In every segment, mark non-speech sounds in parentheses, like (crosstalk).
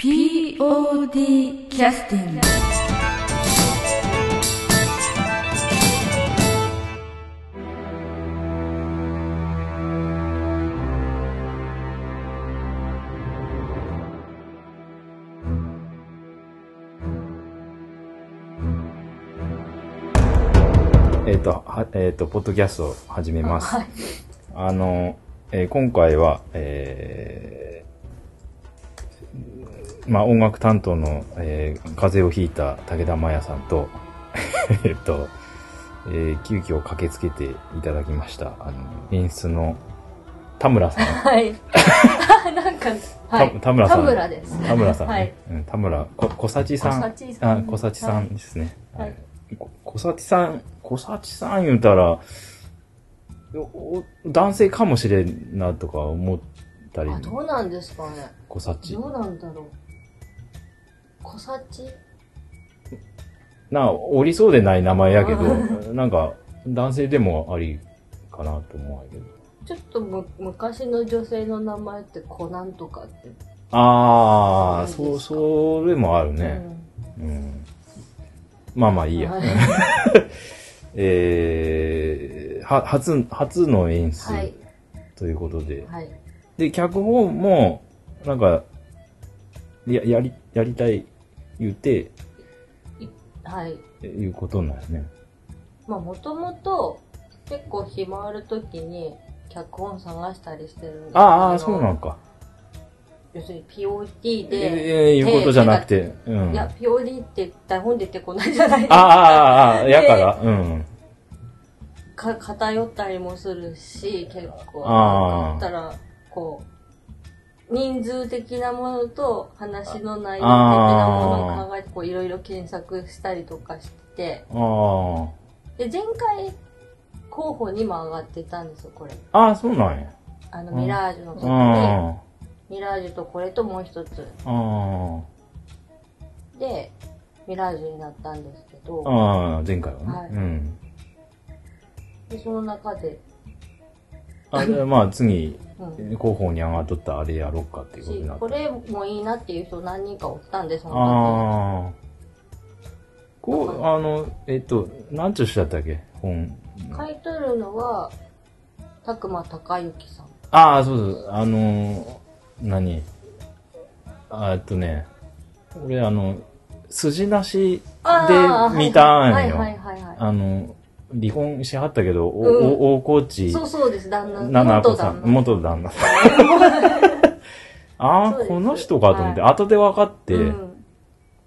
POD キャスティングえっ、と、は、えっ、と、ポッドキャストを始めます。はい。あの、えー今回は、えーまあ、音楽担当の、えー風邪をひいた武田真也さんと、(laughs) えっと、えー急遽駆けつけていただきました、あの、演出の田村さん。(laughs) はい。(laughs) なんか、はい。た田村さん田村です。田村さんね。はい。うん、田村、こ、小幸さん。小幸さんあ、小幸さんですね。はいこ小幸さん、小幸さん言うたら、男性かもしれんなとか思ったりあ、、どうなんですかね。小幸。どうなんだろう。小幸？な、おりそうでない名前やけど、なんか、男性でもありかなと思うけど。ちょっとむ昔の女性の名前ってコナンとかって。ああ、そうそれもあるうね。んうん。まあまあいいや。はい (laughs) えー、は、初、初の演出はい。ということで。はい。で、脚本も、なんか、や、やり、やりたい言って、はい。いうことなんですね。まあ、もともと、結構暇ある時に、脚本探したりしてるんですけどああ、そうなんか。要するに POD で、ええいうことじゃなくて、うん。いや、POD って台本出てこないじゃないですああ、か。ああ、ああ、やから、うん。か偏ったりもするし、結構。あーだったら、こう、人数的なものと話の内容的なものを考えて、こう、いろいろ検索したりとかしてあで、前回、候補にも上がってたんですよ、これ。あ。ああ、そうなんや。あの、ミラージュの時に、あミラージュとこれともう一つで、ミラージュになったんですけど、あ。ああ、前回はね。はいうん。で、その中で、(laughs) あ、じゃあまあ次、うん。候補に上がっとったあれやろっかっていうことになった。これもいいなっていう人何人かおったんで、そのああ。こう、あの、えっと、なんちゅう人だったっけ？本。時。書いとるのは、たくまたかゆきさん。ああ、そうそう。あのー、何？あえっとね、俺あの、筋なしで見たんよ。はいはいはいはい。あの、離婚しはったけど、おうんお大河内そうそうです、旦那。七子さん、元旦那。さん。(laughs) ああ、この人かと思って、はい後で分かって、う。うんん。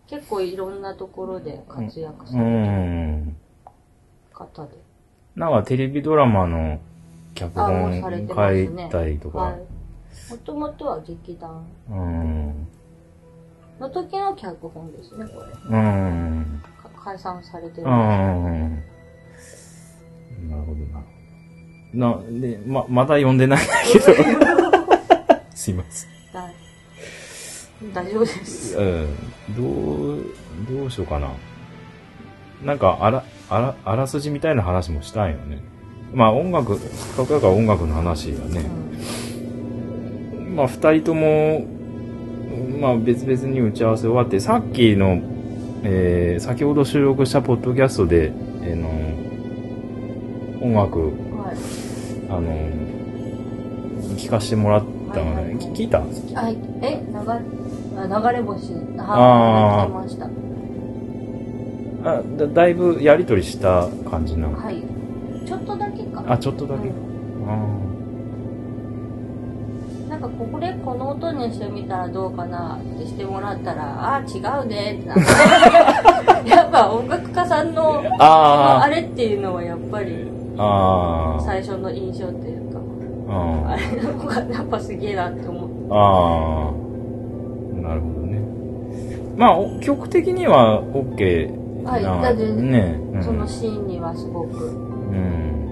結構いろんなところで活躍されてる方で。なんかテレビドラマの脚本。書いたりとか、はい。もともとは劇団うん。の時の脚本ですね、これ。うん。か解散されてる。うん。な。な、で、ま、まだ読んでないんだけど。(laughs) すいません。だ大丈夫です。うん。どう、どうしようかな。なんか、あら、あら、あらすじみたいな話もしたんよね。まあ音楽、かくやから音楽の話がね。まあ二人とも、まあ別々に打ち合わせ終わって、さっきの、えー、先ほど収録したポッドキャストで、えーの、音楽、はい。あの、聞かしてもらったので、はいはいき聞いた？はい。え、流流れ星。あーはい。聞きました。あだだいぶやりとりした感じなの？はい。ちょっとだけか。あ、ちょっとだけ。うんなんかこれこの音にしてみたらどうかなってしてもらったら、ああ、違うねってなって。(laughs) やっぱ音楽家さんの、ああれっていうのはやっぱりあ、ああ、最初の印象っていうか、ああれの方がやっぱすげえなって思って。ああ、なるほどね。まあ、お曲的には OK はい。な、だって、ね、うん、そのシーンにはすごく、うん。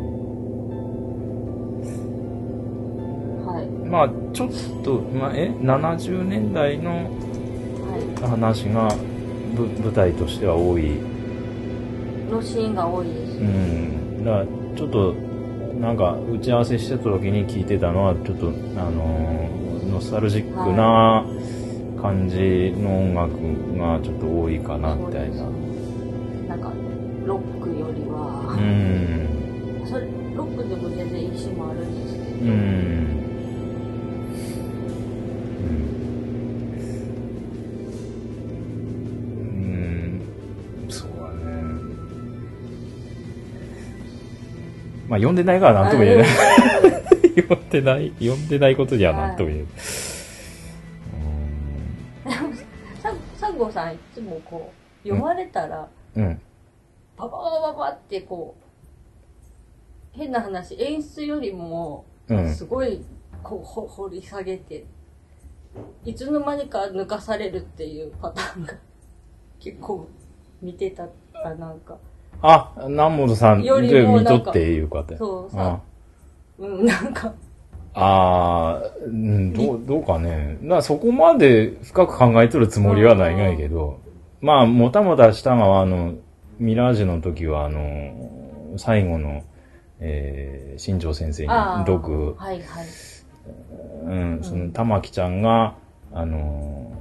はい。まあ、ちょっと、まあ、え、70年代のはい。話がぶ舞台としては多い。のシーンが多いです。うん。だちょっと、なんか、打ち合わせしてた時に聞いてたのは、ちょっと、あのーノスタルジックな感じの音楽がちょっと多いかな、みたいな。なんかロックよりうは、ん。それロックでも全然意思もあるんですけど、うん。うん。まあ、読んでないからなんとも言えない。読 (laughs) んでない、読んでないことにはなんとも言えない。ササンゴさんいつもこう読まれたら、うん。うん。バババババってこう変な話演出よりもうん。すごいこうほ掘り下げていつの間にか抜かされるっていうパターンが結構見てたらなんかあ、南本さんよりで見もなんかとっていうかって。そうあさうん。なんか。あーうん、どう、どうかね。なそこまで深く考えとるつもりはないがいけど、まあ、もたもたしたのは、あの、ミラージュの時は、あの、最後の、えー、新庄先生にああ読、はいはい。うん、その、玉木ちゃんが、あの、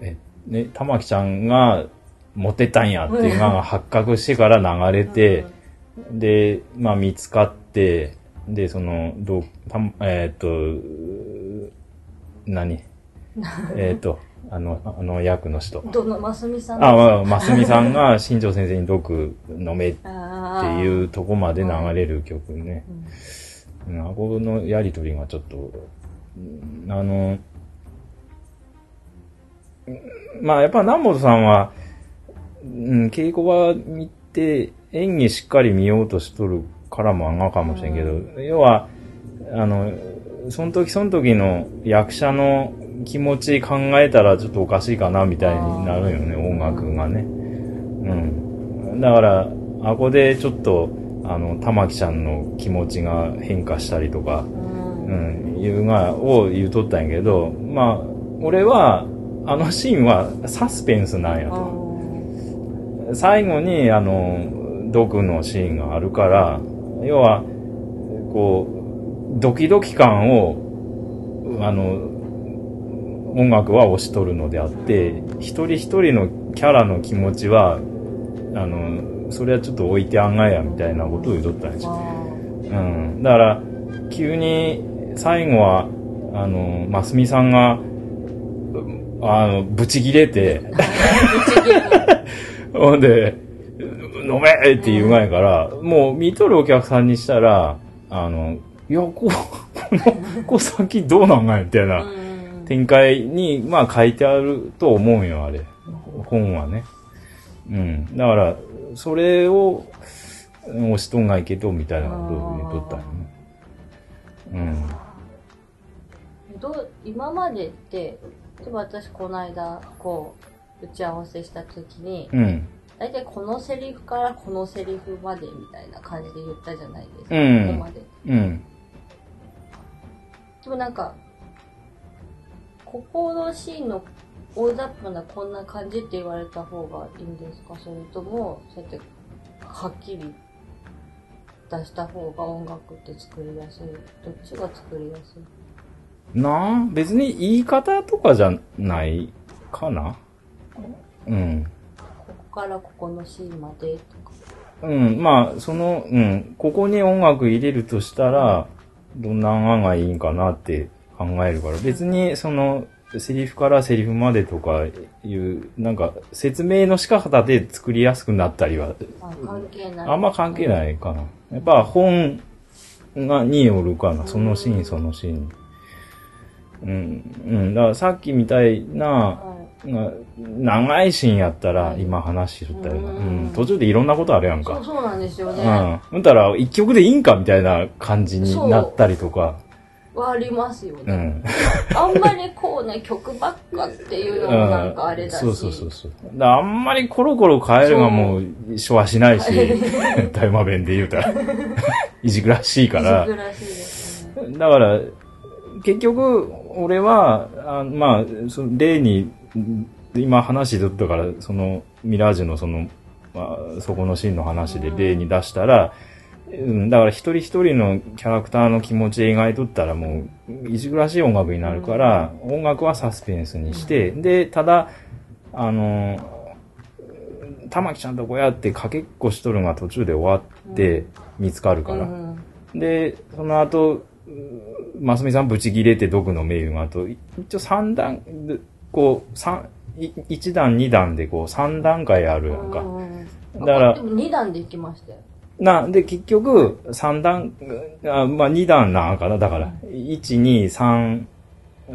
え、ね、玉木ちゃんがモテたんやっていうのが発覚してから流れて、で、まあ見つかって、で、その、どう、たんえーっ、と、何？(laughs) えーっと、あの、あの役の人。どのますみさん？あ、まあ、ますみさんが新庄先生に毒飲めってあいうとこまで流れる曲ね。うん。うん。あこのやりとりがちょっと、うんあの、うんまあやっぱ南本さんは、うん、稽古場見て演技しっかり見ようとしとるからもあんがかもしれんけど、要は、あの、その時その時の役者の気持ち考えたらちょっとおかしいかなみたいになるよね、音楽がね。うん。だから、あこでちょっと、あの、玉木ちゃんの気持ちが変化したりとか、うんうん、いうが、を言うとったんやけど、まあ、俺は、あのシーンはサスペンスなんやと。最後に、あの、毒のシーンがあるから、要は、こう、ドキドキ感を、あの、音楽は押し取るのであって、一人一人のキャラの気持ちは、あの、それはちょっと置いてあんがや、みたいなことを言うとったんですよ。うん。だから、急に、最後は、あの、ますみさんが、あの、ブチギレて、(laughs) (laughs) ほんで、飲めって言う前から、もう見とるお客さんにしたら、あの、いや、こう、(laughs) この、こう先どうなんがいみたいな展開に、まあ書いてあると思うんよ、あれ。本はね。うん。だから、それを、押しとんがいけど、みたいなことを言っとったよね。どう今までって例えば私この間こう打ち合わせした時にうん。うん。大体このセリフからこのセリフまでみたいな感じで言ったじゃないですか、うんここまでうん。でもなんかここのシーンの大雑把なこんな感じって言われた方がいいんですか？それともそうやってはっきり出した方が音楽って作りやすい？どっちが作りやすい？なあ別に言い方とかじゃないかなうん。ここからここのシーンまでとかうん、まあ、その、うん、ここに音楽入れるとしたら、どんな案がいいんかなって考えるから、別にその、セリフからセリフまでとかいう、なんか、説明の仕方で作りやすくなったりは、あ関係ないあんま関係ないかな。やっぱ本が、によるかな。そのシーン、そのシーン。うん、うん。だからさっきみたいな、長いシーンやったら、うん今話しとったような。ううんん。途中でいろんなことあるやんかいそう。そうなんですよね、うん。たら、一曲でいいんかみたいな感じになったりとか。はありますよね、うん。(laughs) あんまりこうね曲ばっかっていうのもなんかあれだし、そうそうそうそう。だからあんまりコロコロ変えるがもう、しはしないし、(laughs) 大馬弁で言うたら、(laughs) いじくらしいから。いじくらしいですねだから、結局、俺は、あまあ、その例に、今話しとったから、その、ミラージュのその、まあ、そこのシーンの話で例に出したら、うん、だから一人一人のキャラクターの気持ち描いとったらもう、いじくらしい音楽になるから、音楽はサスペンスにして、で、ただ、あの、玉木ちゃんとこやってかけっこしとるのが途中で終わって見つかるから。うん。で、その後、うますみさんブチ切れて毒の名誉が後、い一応三段、でこう、三、い一段二段でこう三段階あるやんか。うんだからでも2段で行きましたよ。な、で、結局、三段、あまあ、二段なんかな、だから、一、二、三、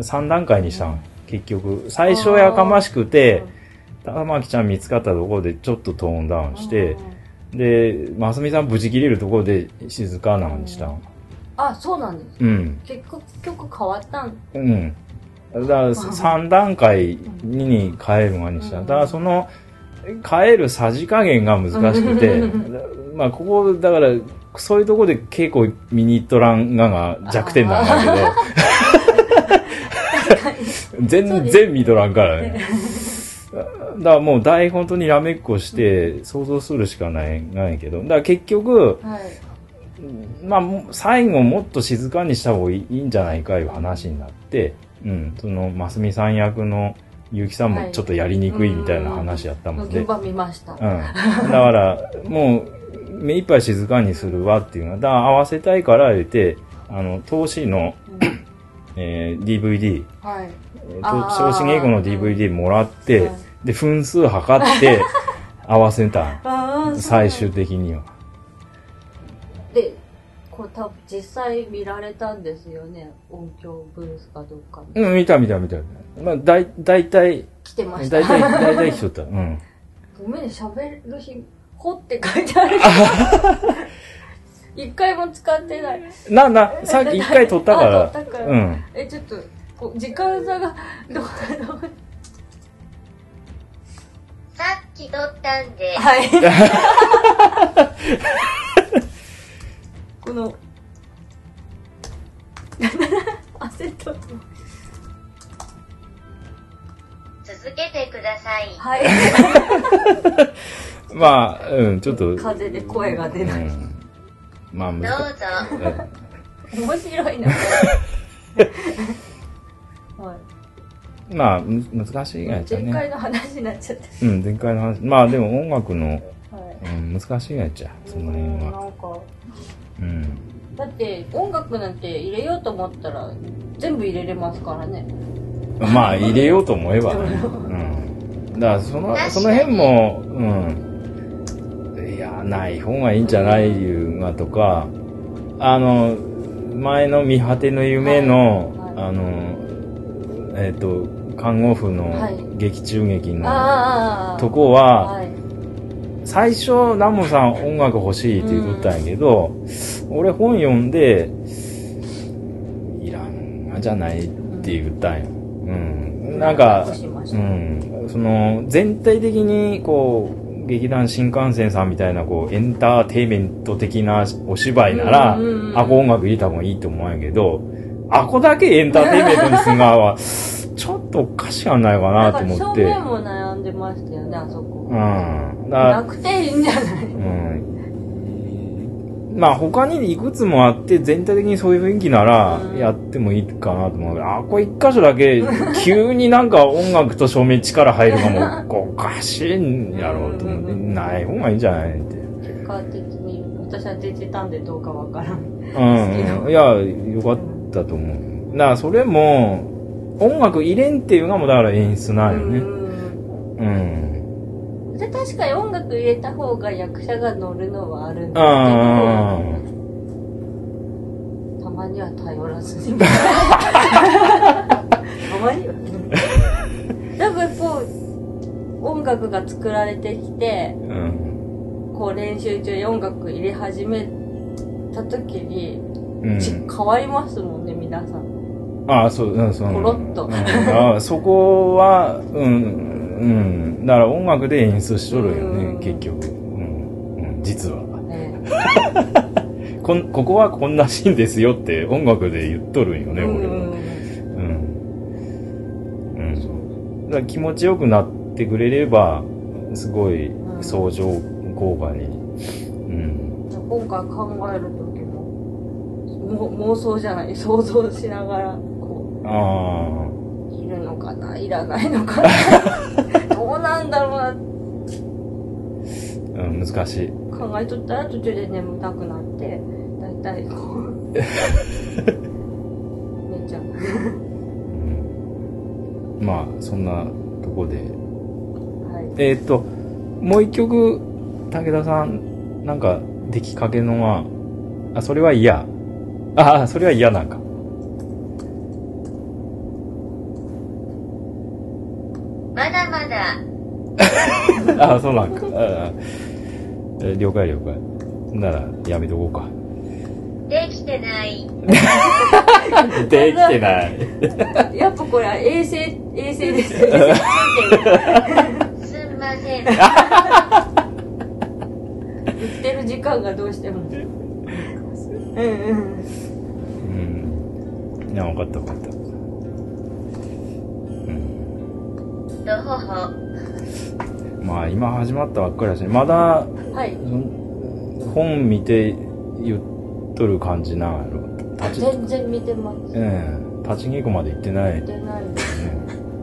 三段階にしたん。結局、最初やかましくて、玉木ちゃん見つかったところでちょっとトーンダウンして、で、ますみさん無事切れるところで静かなのにしたん。あ、そうなんです。うん。結局変わったん？うん。だから、(laughs) 三段階に変えるのにした。だから、その、変えるさじ加減が難しくて、まあ、ここ、だから、そういうところで結構ミニットランガが弱点なんだけど、(laughs) 全然見とらんからね。(laughs) だからもう台本当にラメっこして想像するしかない、ないけど、だから結局、はい。まあ、最後もっと静かにした方がいいんじゃないかいう話になって、うん、その、ますみさん役の結城さんもちょっとやりにくいみたいな話やったもんで、現場見ました。うん。だから、もう、目いっぱい静かにするわっていうのは、だから合わせたいから言って、あの、投資の、えー DVD、はい。えーあーと、昇進英語の DVD もらって、はいで、分数測って、(laughs) 合わせた最終的には。で、これ多分実際見られたんですよね。音響ブースかどっかに。うん、見た見た見た。まあ、だい、だいたい、来てました。だいたい、だいたい来とった。うん。ごめんね、喋る日、ほって書いてある。一回も使ってない。な、な、さっき一回撮ったかあら。撮ったからうん。え、ちょっと、こう時間差が、どう、どう、さっき撮ったんで、はい。(laughs) この、(laughs) 焦っとる続けてください。はい。(laughs) まあ、うん、ちょっと。風で声が出ない。うん。まあ、どう難しぞ。い。面白いな。(laughs) はい。まあ、む難しいやつや前回ね。の話になっちゃって。うん、前回の話。まあ、でも音楽の、はい。うん、難しいやつや。その辺うんなは。んか、うん。だって音楽なんて入れようと思ったら全部入れれますからね。まあ、入れようと思えばね。(laughs) うん。だから、その、その辺も、うん。いや、ない方がいいんじゃないいうがとか、あの、前の見果ての夢の、はいはいあの、えっ、と、看護婦のはい劇中劇の。とこは、はい。最初、ナモさん音楽欲しいって言っとったんやけど、俺本読んで、いらんがじゃないって言ったんよ。うん。なんかうたん。その、全体的に、こう、劇団新幹線さんみたいな、こう、エンターテインメント的なお芝居なら、うんうんうんあこ音楽入れた方がいいと思うんやけど、あこだけエンターテインメントにすんがは、ちょっとおかしいやないかなと思って。正面も悩んでましたよね、あそこ。うん。なくていいんじゃないうんまあ他にいくつもあって全体的にそういう雰囲気ならうんやってもいいかなと思うけど、あ、これ一箇所だけ (laughs) 急になんか音楽と照明力入るかも (laughs) おかしいんやろうと思って、ない方がいいんじゃないって。結果的に、私は出てたんでどうかわからん。うん、うん。いや、よかったと思う。だからそれも、音楽入れんっていうのがもうだから演出なんよね。うん確かに音楽入れた方が役者が乗るのはあるんですけど、あたまには頼らずに。たまには。なんかこう、音楽が作られてきて、うん。こう練習中に音楽入れ始めた時に、うん。ち変わりますもんね、皆さん。ああ、そう、うん、そう。コロッとうんああそこは、うん、うん。だから音楽で演出しとるよねうん、結局。うん、うん、実は。ね (laughs) こん、ここはこんなシーンですよって音楽で言っとるんよね、俺は。うんうん。うん。だ気持ちよくなってくれれば、すごい相乗効果に。うん。今回考える時もも妄想じゃない想像しながらこあういるのかないらないのかな (laughs) なんだろうなあ、うん、難しい。考えとったら途中で眠たくなってだいたいこう (laughs) 寝ちゃううん、まあ、そんなとこで。はいえーっと、もう一曲、武田さん、なんか、出来かけのは、あ、それは嫌。ああ、それは嫌なんか。まだまだ、あ (laughs) あ、そうなんか。了解了解。なら、やめとこうか。できてない。(laughs) できてない。(laughs) やっぱこれは衛星衛星ですすんません。言ってる時間がどうしてもうんうんうん。いや、わかったわかった。うん。どほほ。まあ、今始まったばっかりだし、まだ、はい本見て言っとる感じなんやろ。立ち、全然見てますうん。立ち稽古まで行ってない。見てないですね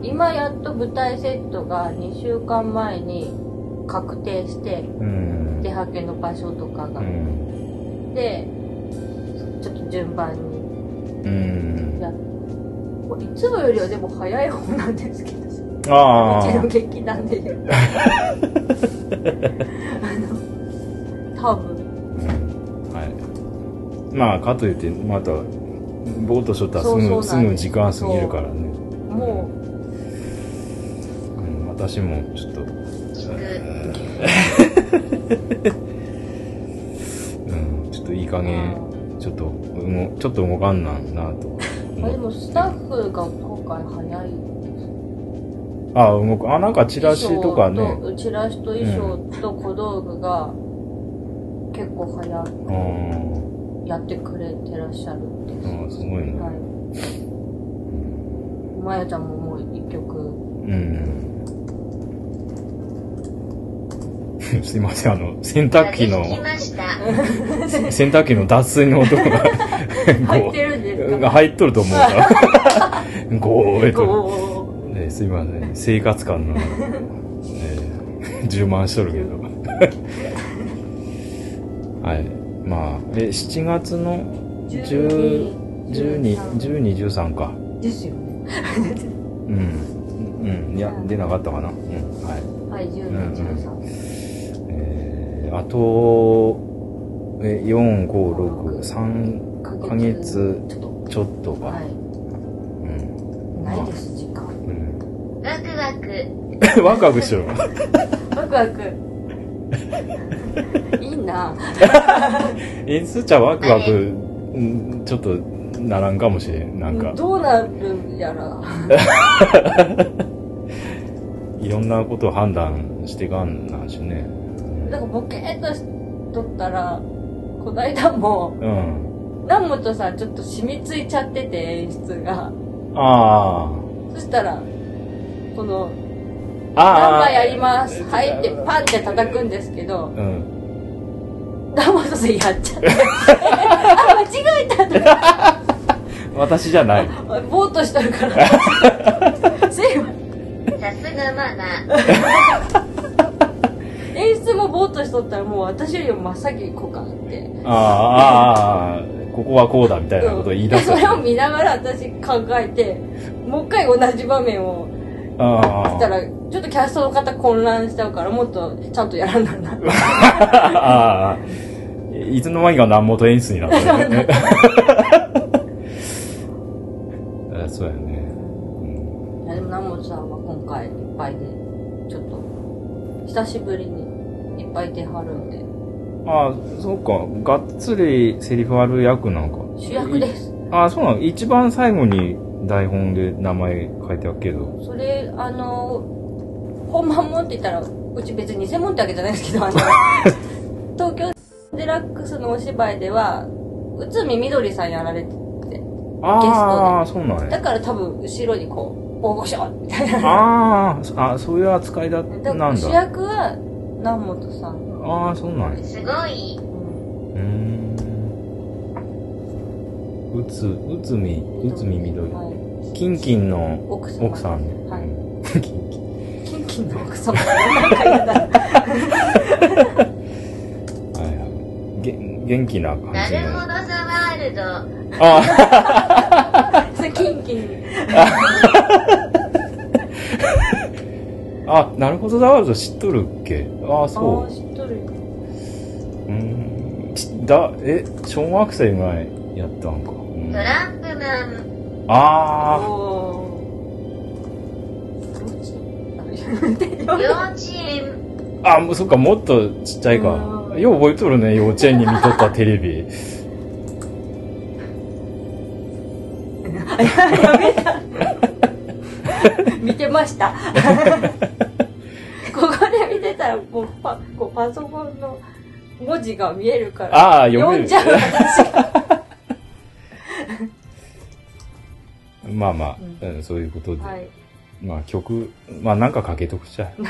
今やっと舞台セットが2週間前に確定してうん。出はけの場所とかが、うん。でちょっと順番にうん。やっこれいつもよりはでも早い方なんですけどああうちの。劇団で言うあの多分はい。まあ、かといって、また、ぼーっとしとったらすぐ、時間過ぎるからね。もうん、私もちょっと。うん、ちょっといい加う減、ちょっと、動ちょっと動かんなんなとあで思もスタッフが今回早いあ、動く。あ、なんかチラシとかね。衣装とチラシと衣装と小道具が結構早うん。いやってくれてらっしゃるんです、うん、すごいね。はいまやちゃんももう一曲うん。(laughs) すいません、あの、洗濯機の。(laughs) 洗濯機の脱水の音が、入ってるんですか？(laughs) が入っとると思うから。ゴーえと。すいません。生活感の、(laughs) えー、充満しとるけど。(laughs) はい。まあ、え、7月の10 12、12、13か。ですよね (laughs) うん。うん。いや、出なかったかな。うん。はい。はい10うん年13えー、あと、え、4、5、6、3ヶ月ちょっとちょっとか。はいうん。ないです時間うん。ワク (laughs) ワク。ワクしとる。ワクワクいいなえ、すーちゃんワクワク、うんちょっとならんかもしれん。なんか、どうなるんやら (laughs) いろんなことを判断していかんなんしね。なんかボケーっとしとったらこないだもうん。南本さんちょっと染みついちゃってて演出があそしたらこのあ。ああ。ナンバーやります？はい。ってパンって叩くんですけどうん。南本さんやっちゃって。(laughs) あ間違えたとか (laughs) 私じゃない。ぼーっとしとるから。(laughs) すいませんさすがママ。演出もぼーっとしとったらもう私よりも真っ先にこうかって。ああ、ああ、ここはこうだみたいなことを言い出す。そ。れを見ながら私考えてもう一回同じ場面をあしたらちょっとキャストの方混乱しちゃうからもっとちゃんとやらななあ。ああ。いつの間にか南本演出になったよね。あそうやね。うんいやでも南本さんは今回いっぱいでちょっと久しぶりにいっぱい出はるんでああ、そうか。がっつりセリフある役なんか。主役ですああ、そうなの。一番最後に台本で名前書いてあるけど。それあの本番もんって言ったらうち別に偽物ってわけじゃないですけどあの (laughs) 東京デラックスのお芝居では内海みどりさんやられててああ、そうなんだや。から多分後ろにこう大御所みたいなああ、あそういう扱いだ、だから主なんだ。役は南本さん、ああ、そうなんや。すごい。うんうーん。うつ、うつみ、うつみみどり。はい。キンキンの奥さん。奥さんね。はいうんキンキン。キンキンの奥様。なんか嫌だ。はいはい。げ元気な感じの。なるほどザワールド。あそれキンキン。(laughs) あ、なるほど、ザワールド知っとるっけ？ああ、あそあ、知っとる。う。ん。ちだ、え、小学生ぐらいやったんか。うんトランプマン。あおー。幼稚園。あ。あ、もうそっか、もっとちっちゃいかう。んよう覚えとるね、幼稚園に見とったテレビ。(laughs) やめた。見てました。(laughs) ここで見てたら、もうパこうパソコンの文字が見えるから。ああ、読める読んじ。ゃう私が。(laughs) まあまあ、ううんそういうことで。はい。まあ曲、まあなんかかけとくちゃ。(laughs)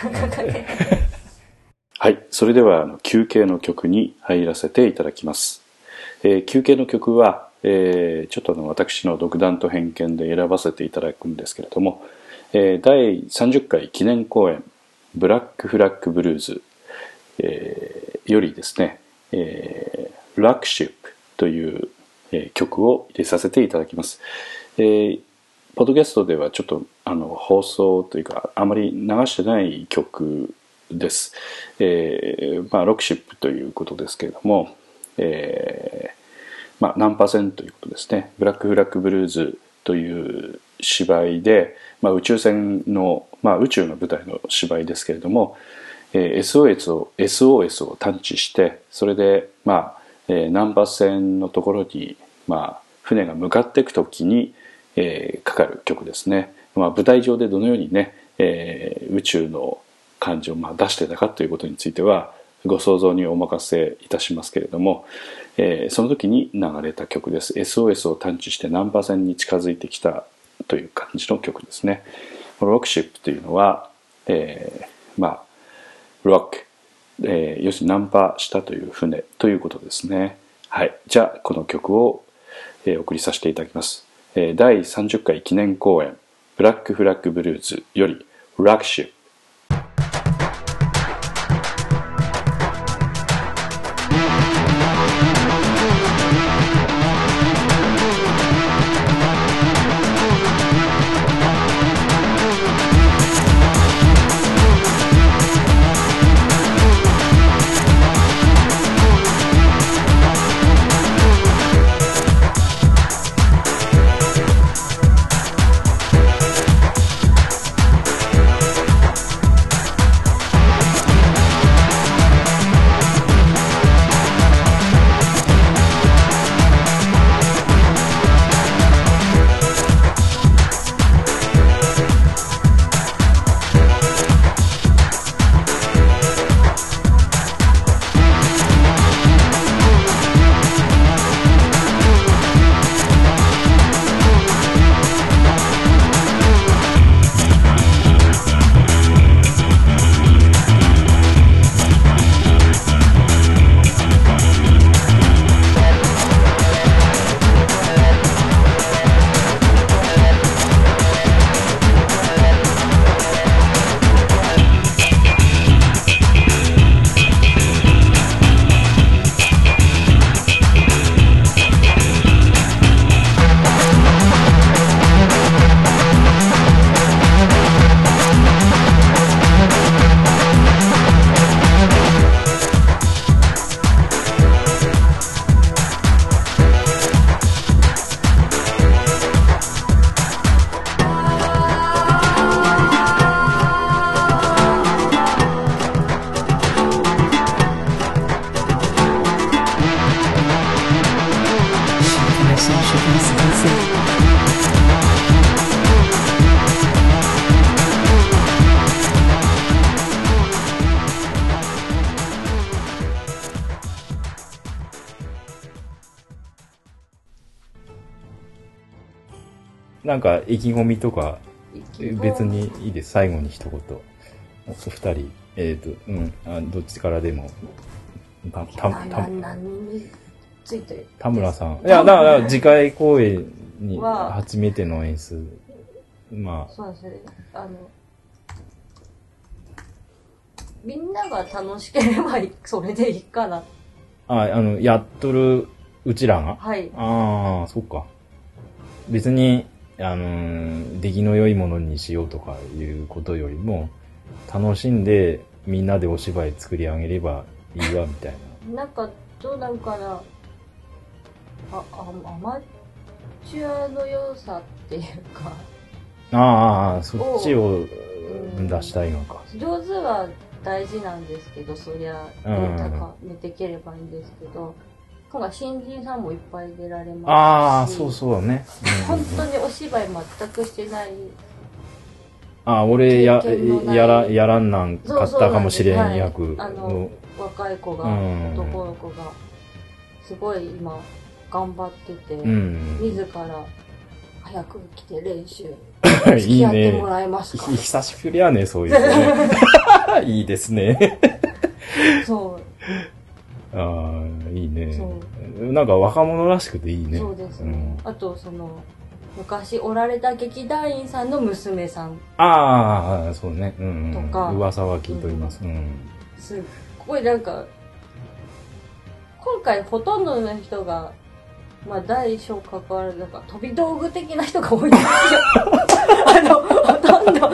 はい。それでは、あの休憩の曲に入らせていただきます。えー休憩の曲は、えーちょっとあの、私の独断と偏見で選ばせていただくんですけれども、えー第30回記念公演、ブラックフラッグブルーズ、えーよりですね、えー、ラックシップという、えー曲を入れさせていただきます。えーポッドキャストではちょっとあの放送というかあまり流してない曲です。えーまあ、ロクシップということですけれども、えーまあ、何パーセントということですね。ブラックフラッグブルーズという芝居で、まあ、宇宙船の、まあ、宇宙の舞台の芝居ですけれども、えー SOS を SOS を探知してそれで、まあえー難波船のところに、まあ、船が向かっていくときに、えーかかる曲ですね、まあ、舞台上でどのようにね、えー宇宙の感じをまあ出してたかということについてはご想像にお任せいたしますけれども、えーその時に流れた曲です SOS を探知して難波線に近づいてきたという感じの曲ですねこのロックシップというのは、えーまあロック、えー要するにナンパしたという船ということですね。はい。じゃあ、この曲を、えー送りさせていただきます。第30回記念公演、ブラックフラッグブルーズより、ラックシュ意気込みとか、別にいいです。最後に一言。お二人、えっ、と、うんあ、どっちからでも。た、た、な、たついて？田村さん。いや、だから、次回公演には初めての演出。まそうですね。あの、みんなが楽しければいいそれでいいかな。あ、あ、あの、やっとるうちらが？はい。ああ、そっか。別に、あのー出来の良いものにしようとかいうことよりも、楽しんでみんなでお芝居作り上げればいいわ、みたいなんか、どうなんかな。あ、あ、アマチュアの良さっていうか、な。ああああ、そっちをん出したいのか。上手は大事なんですけど、そりゃ、うん高めていければいいんですけど、今回新人さんもいっぱい出られますし、ああ、そうそうね。うん本当にお芝居全くしてないああ、俺ややら、やらんなんかったかもしれんそうそうなんはいあのの。若い子が、うん男の子が、すごい今、頑張ってて、うん。自ら、早く来て練習、(laughs) い付きいね合っても。らえますか？久しぶりやね、そういうのね。(laughs) (laughs) いいですね。そう、ああ、いいねそ。なんか若者らしくていいね。そうですね。んあと、その、昔おられた劇団員さんの娘さん、ああ、そうね。うん、うん。とか噂は聞いております。うん。すっごいなんか、今回ほとんどの人が、まあ大小関わらず、なんか飛び道具的な人が多いんですよ。(laughs) あの、ほとんど、なん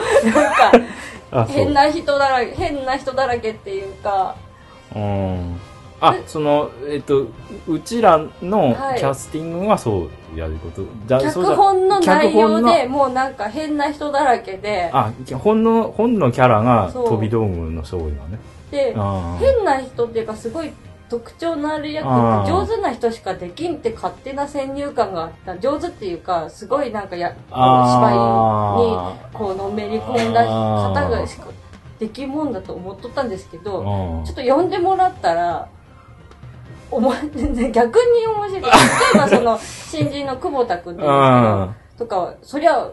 か。変な人だらけ、変な人だらけっていうか、うん。あ、その、えっと、うちらのはい。キャスティングはそうやること？じゃ脚本の内容でもうなんか変な人だらけで、あ、本の、本のキャラがそう。飛び道具の人多いのね。で、あー。変な人っていうかすごい特徴のある役あー。上手な人しかできんって勝手な先入観があった。上手っていうか、すごいなんかや、芝居にあこうのめり込んだ方がしかできんもんだと思っとったんですけーど、うんちょっと呼んでもらったら、おも (laughs) 逆に面白い。例えばその、(laughs) 新人の久保田君とかは、そりゃ、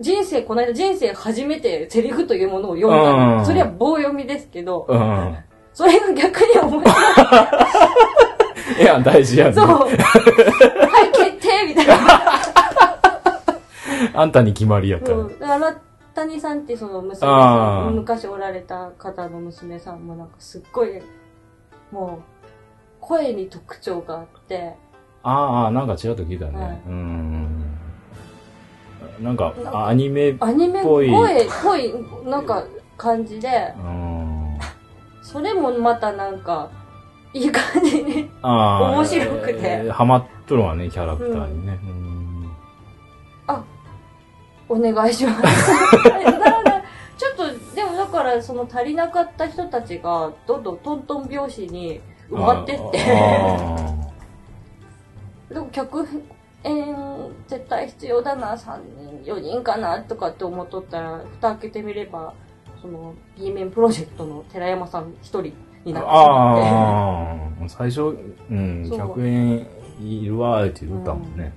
人生、この間人生初めてセリフというものを読んだそれは棒読みですけど。それが逆に面白い。(laughs) いや、大事やねそう。。はい、決定みたいな。あんたに決まりやったう。だから、谷さんってその娘さん、昔おられた方の娘さんもなんかすっごい、もう、声に特徴があって、ああ、なんかちらっと聞いたね。はいうん。なんか、あアニメ、アニメっぽい、ぽい、なんか感じで、うん。それもまたなんか、いい感じに。ああ。面白くてえーハマっとるわね、キャラクターにね。うんお願いします。(laughs) ちょっと、でもだから、その足りなかった人たちが、どんどんトントン拍子に埋まってって、あでも脚演絶対必要だな、3人、4人かな、とかって思っとったら、蓋開けてみれば、その、B 面プロジェクトの寺山さん一人にーなってしまって。最初、うん、そう100円いるわーって言ったもんね。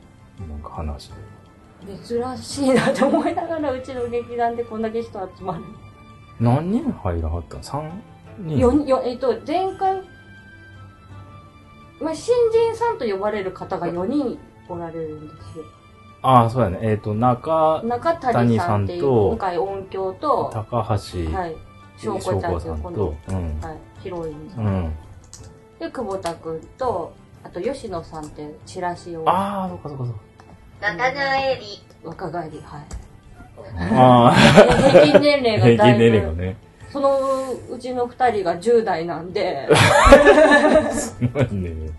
なんか話で。珍しいなって思いながら、うちの劇団でこんだけ人集まる。何人入らはった ?3 人よよえっと、前回、まあ、新人さんと呼ばれる方が4人おられるんですよ。ああ、そうやね。えっ、と、中、中谷さんと今回音響と、高橋、はい、翔子ちゃんっていうこの、と、うん。はい、ヒロインさ。うんん。で、久保田くんと、あと吉野さんってチラシをああ、そっかそっかそっか。若返り、若返り、はい。ああ、で平均年齢が平均だいぶ、年齢がね。そのうちの2人が10代なんで、すごいね。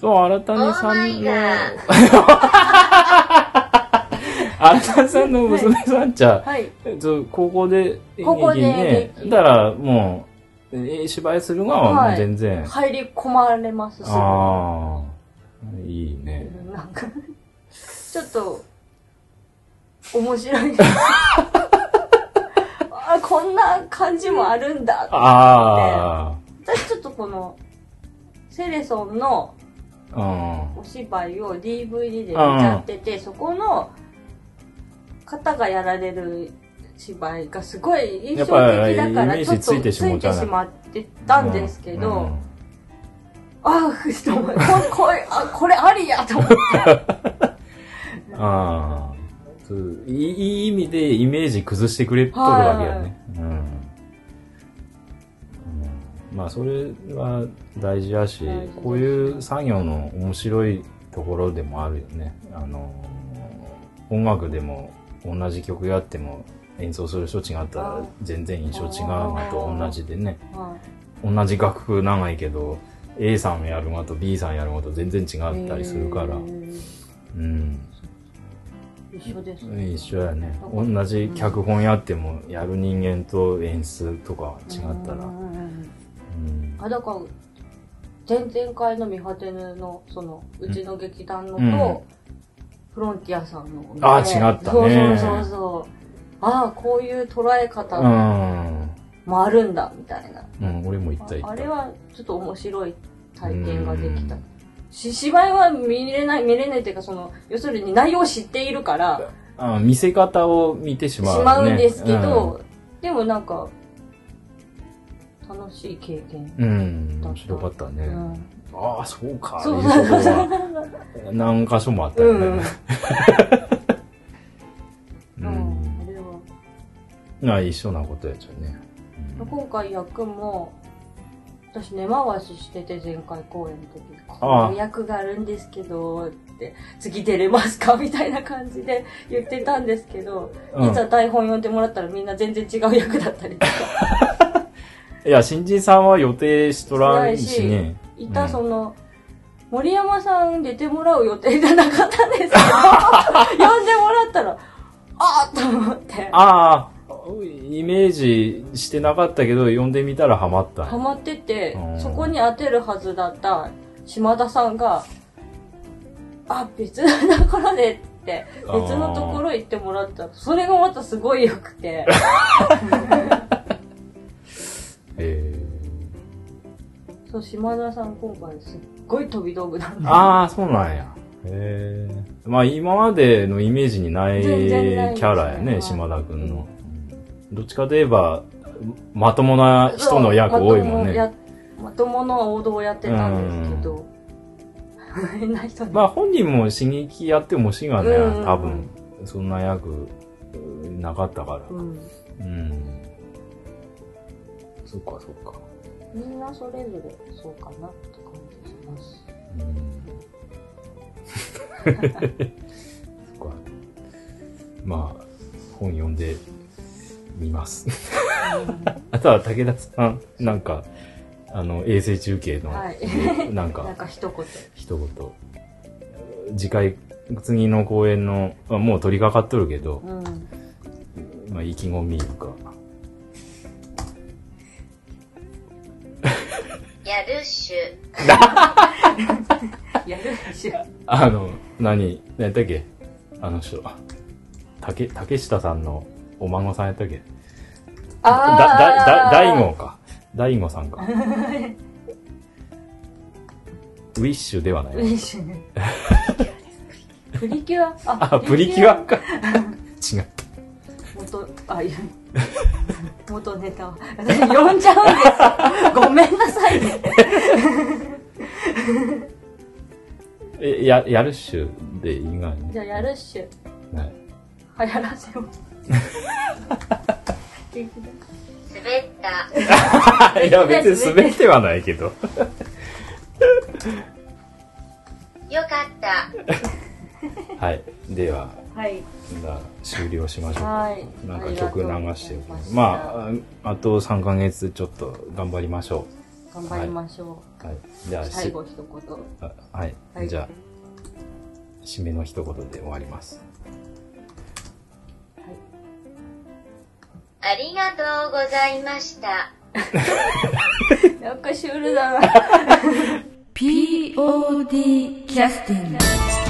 そう、新谷さんの、(laughs) 新谷さんの娘さんちゃ、はい。えっと高校で演高校で劇ねだからもう、えー芝居するのはもうはい全然、入り込まれますし、ああ、いいね。なんか、ちょっと、面白い。あ、(laughs) こんな感じもあるんだ。あ私ちょっとこの、セレソンのあ、うん。お芝居を DVD で見ちゃってて、そこの方がやられる芝居がすごい印象的だから、ちょっとついてしまってたんですけど、うんああ、ちょっと思いここれあこれありやと思って。(laughs) ああ。そういいいい意味でイメージ崩してくれとるわけやね。うんうん。まあ、それは大事やしこういう作業の面白いところでもあるよね。あの、音楽でも同じ曲やっても演奏する人違ったら全然印象違うのと同じでね。は同じ楽譜長いけど、A さんやるのと B さんやるのと全然違いったりするから。うん。一緒ですね。一緒やね。同じ脚本やっても、やる人間と演出とか違ったら。うん。あ、だから、前々回の見果てぬの、その、うちの劇団のと、うんフロンティアさんのね、あ違ったねそうそうそうそう。ああ、こういう捉え方うん。もあるんだ、みたいな。うん、俺も言った言った。あれはちょっと面白い体験ができたうん。し芝居は見れない、見れないっていうか、その、要するに内容を知っているから、あ見せ方を見てしまう、ね。しまうんですけど、でもなんか、楽しい経験。うん。うん、面白かったね。うん。ああ、そうか。そういうとこは何箇所もあったよね。うん。う (laughs) うん。ん。あれは。まあ、一緒なことやっちゃうね。今回役も、私根回ししてて前回公演の時、あこういう役があるんですけど、って、次出れますかみたいな感じで言ってたんですけど、うん。いざ台本読んでもらったらみんな全然違う役だったりとか、(laughs) いや、新人さんは予定しとらんしね。いたうん。その、森山さん出てもらう予定じゃなかったんですけど、(laughs) 呼んでもらったら、あーっと思って、ああ、イメージしてなかったけど、読んでみたらハマったハマっててう、んそこに当てるはずだった島田さんが、あ、別のところでって、別のところ行ってもらった。それがまたすごい良くて。(laughs) (laughs) えそう、島田さん今回すっごい飛び道具なんで。ー、ああ、そうなんや。へえ。まあ今までのイメージにないキャラやね、島田くんの。どっちかといえば、まともな人の役多いもんね。まともの王道をやってたんですけど、変な人に。(laughs) まあ本人も刺激やってもしがねうん、多分、そんな役なかったから。うん。うん。そっかそっか。みんなそれぞれそうかなって感じします。うん (laughs) そっか。まあ、本読んでみます。(laughs) あとは武田さん、なんか、あの、衛星中継の、はいなんなんか、(laughs) か一言。一言。次回、次の公演の、まあ、もう取り掛かっとるけど、うん。まあ、意気込みいうか。(laughs) やるっしゅ。やるでしょ。あの、何、何やったっけ？あの人。竹、竹下さんのお孫さんやったっけ？だ、だ、だ、大悟か。大悟さんか。(laughs) ウィッシュではない。ウィッシュね。プリキュア (laughs) あ、プリキュアか。(laughs) 違った。元、あ、いや、元ネタを。私呼んじゃうんですよ。ごめんなさいね。え、や、やるっしゅでいいがね。じゃあ、やるっしゅ。はい。流行らせます。滑った。いや、別に滑ってはないけど。よかった。はい。では、はい。じゃあ終了しましょうか。はい。なんか曲流してままあ、ああと3ヶ月ちょっと頑張りましょあ、頑張りましょう。はい。じゃあ、最後一言。あはい。はいじゃあ、締めの一言で終わります。ありがとうございました。(laughs) なんかシュールだな。POD キャスティング